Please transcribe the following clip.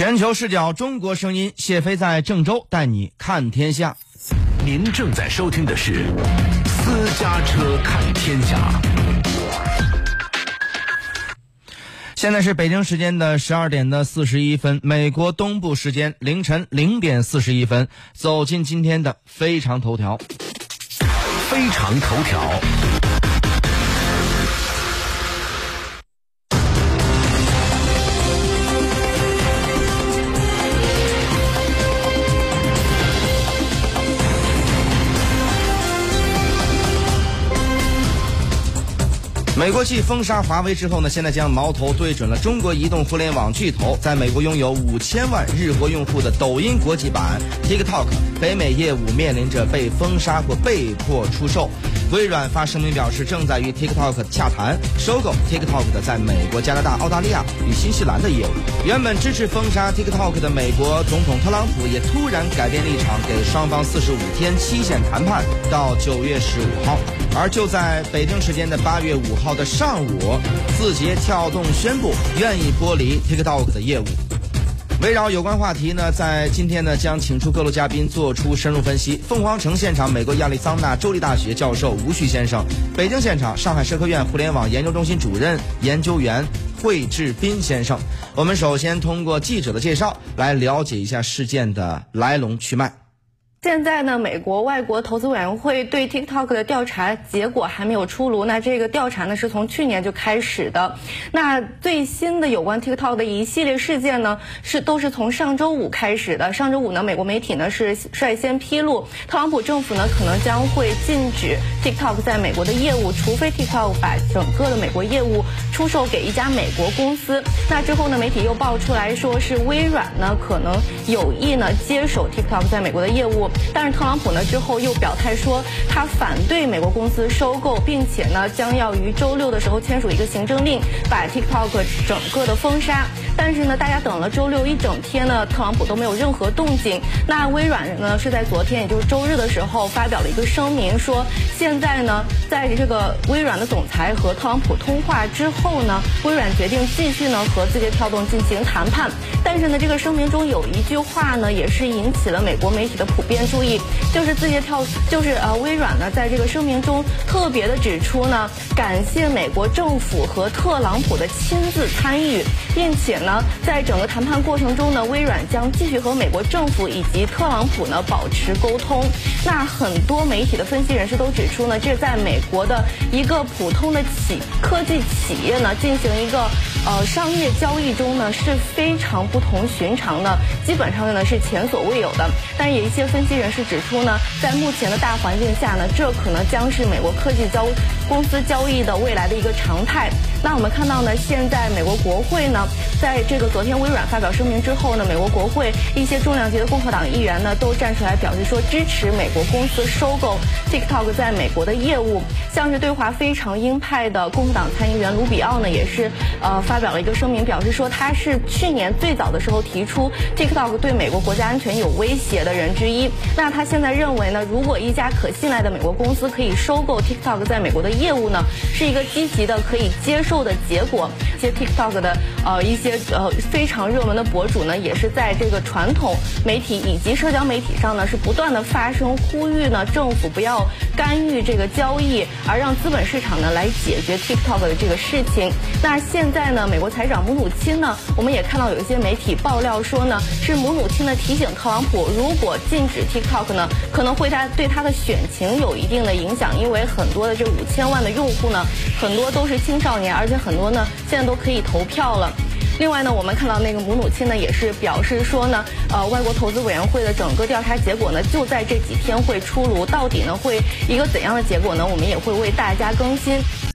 全球视角，中国声音，谢飞在郑州带你看天下。您正在收听的是《私家车看天下》。现在是北京时间的十二点的四十一分，美国东部时间凌晨零点四十一分。走进今天的非常头条。非常头条。美国继封杀华为之后呢，现在将矛头对准了中国移动互联网巨头，在美国拥有五千万日活用户的抖音国际版 TikTok 北美业务面临着被封杀或被迫出售。微软发声明表示，正在与 TikTok 洽谈收购 TikTok 的在美国、加拿大、澳大利亚与新西兰的业务。原本支持封杀 TikTok 的美国总统特朗普也突然改变立场，给双方四十五天期限谈判，到九月十五号。而就在北京时间的八月五号的上午，字节跳动宣布愿意剥离 TikTok 的业务。围绕有关话题呢，在今天呢将请出各路嘉宾做出深入分析。凤凰城现场，美国亚利桑那州立大学教授吴旭先生；北京现场，上海社科院互联网研究中心主任研究员惠志斌先生。我们首先通过记者的介绍来了解一下事件的来龙去脉。现在呢，美国外国投资委员会对 TikTok 的调查结果还没有出炉。那这个调查呢，是从去年就开始的。那最新的有关 TikTok 的一系列事件呢，是都是从上周五开始的。上周五呢，美国媒体呢是率先披露，特朗普政府呢可能将会禁止 TikTok 在美国的业务，除非 TikTok 把整个的美国业务出售给一家美国公司。那之后呢，媒体又爆出来说是微软呢可能有意呢接手 TikTok 在美国的业务。但是特朗普呢之后又表态说，他反对美国公司收购，并且呢将要于周六的时候签署一个行政令，把 TikTok 整个的封杀。但是呢，大家等了周六一整天呢，特朗普都没有任何动静。那微软呢是在昨天，也就是周日的时候发表了一个声明，说现在呢，在这个微软的总裁和特朗普通话之后呢，微软决定继续呢和字节跳动进行谈判。但是呢，这个声明中有一句话呢，也是引起了美国媒体的普遍注意，就是字节跳，就是呃微软呢，在这个声明中特别的指出呢，感谢美国政府和特朗普的亲自参与，并且呢，在整个谈判过程中呢，微软将继续和美国政府以及特朗普呢保持沟通。那很多媒体的分析人士都指出呢，这在美国的一个普通的企科技企业呢进行一个呃商业交易中呢是非常。不同寻常的，基本上呢是前所未有的。但有一些分析人士指出呢，在目前的大环境下呢，这可能将是美国科技交公司交易的未来的一个常态。那我们看到呢，现在美国国会呢，在这个昨天微软发表声明之后呢，美国国会一些重量级的共和党议员呢，都站出来表示说支持美国公司收购 TikTok 在美国的业务。像是对华非常鹰派的共和党参议员卢比奥呢，也是呃发表了一个声明，表示说他是去年最早的时候提出 TikTok 对美国国家安全有威胁的人之一。那他现在认为呢，如果一家可信赖的美国公司可以收购 TikTok 在美国的业务呢，是一个积极的可以接受的结果。一些 TikTok 的呃一些呃非常热门的博主呢，也是在这个传统媒体以及社交媒体上呢，是不断的发声呼吁呢，政府不要干预这个交易，而让资本市场呢来解决 TikTok 的这个事情。那现在呢，美国财长姆努钦呢，我们也看到有一些媒体爆料说呢，是姆努钦呢提醒特朗普，如果禁止 TikTok 呢，可能会他对他的选情有一定的影响，因为很多的这五千万的用户呢，很多都是青少年，而且很多呢现在都可以投票了。另外呢，我们看到那个母乳期呢，也是表示说呢，呃，外国投资委员会的整个调查结果呢，就在这几天会出炉，到底呢会一个怎样的结果呢？我们也会为大家更新。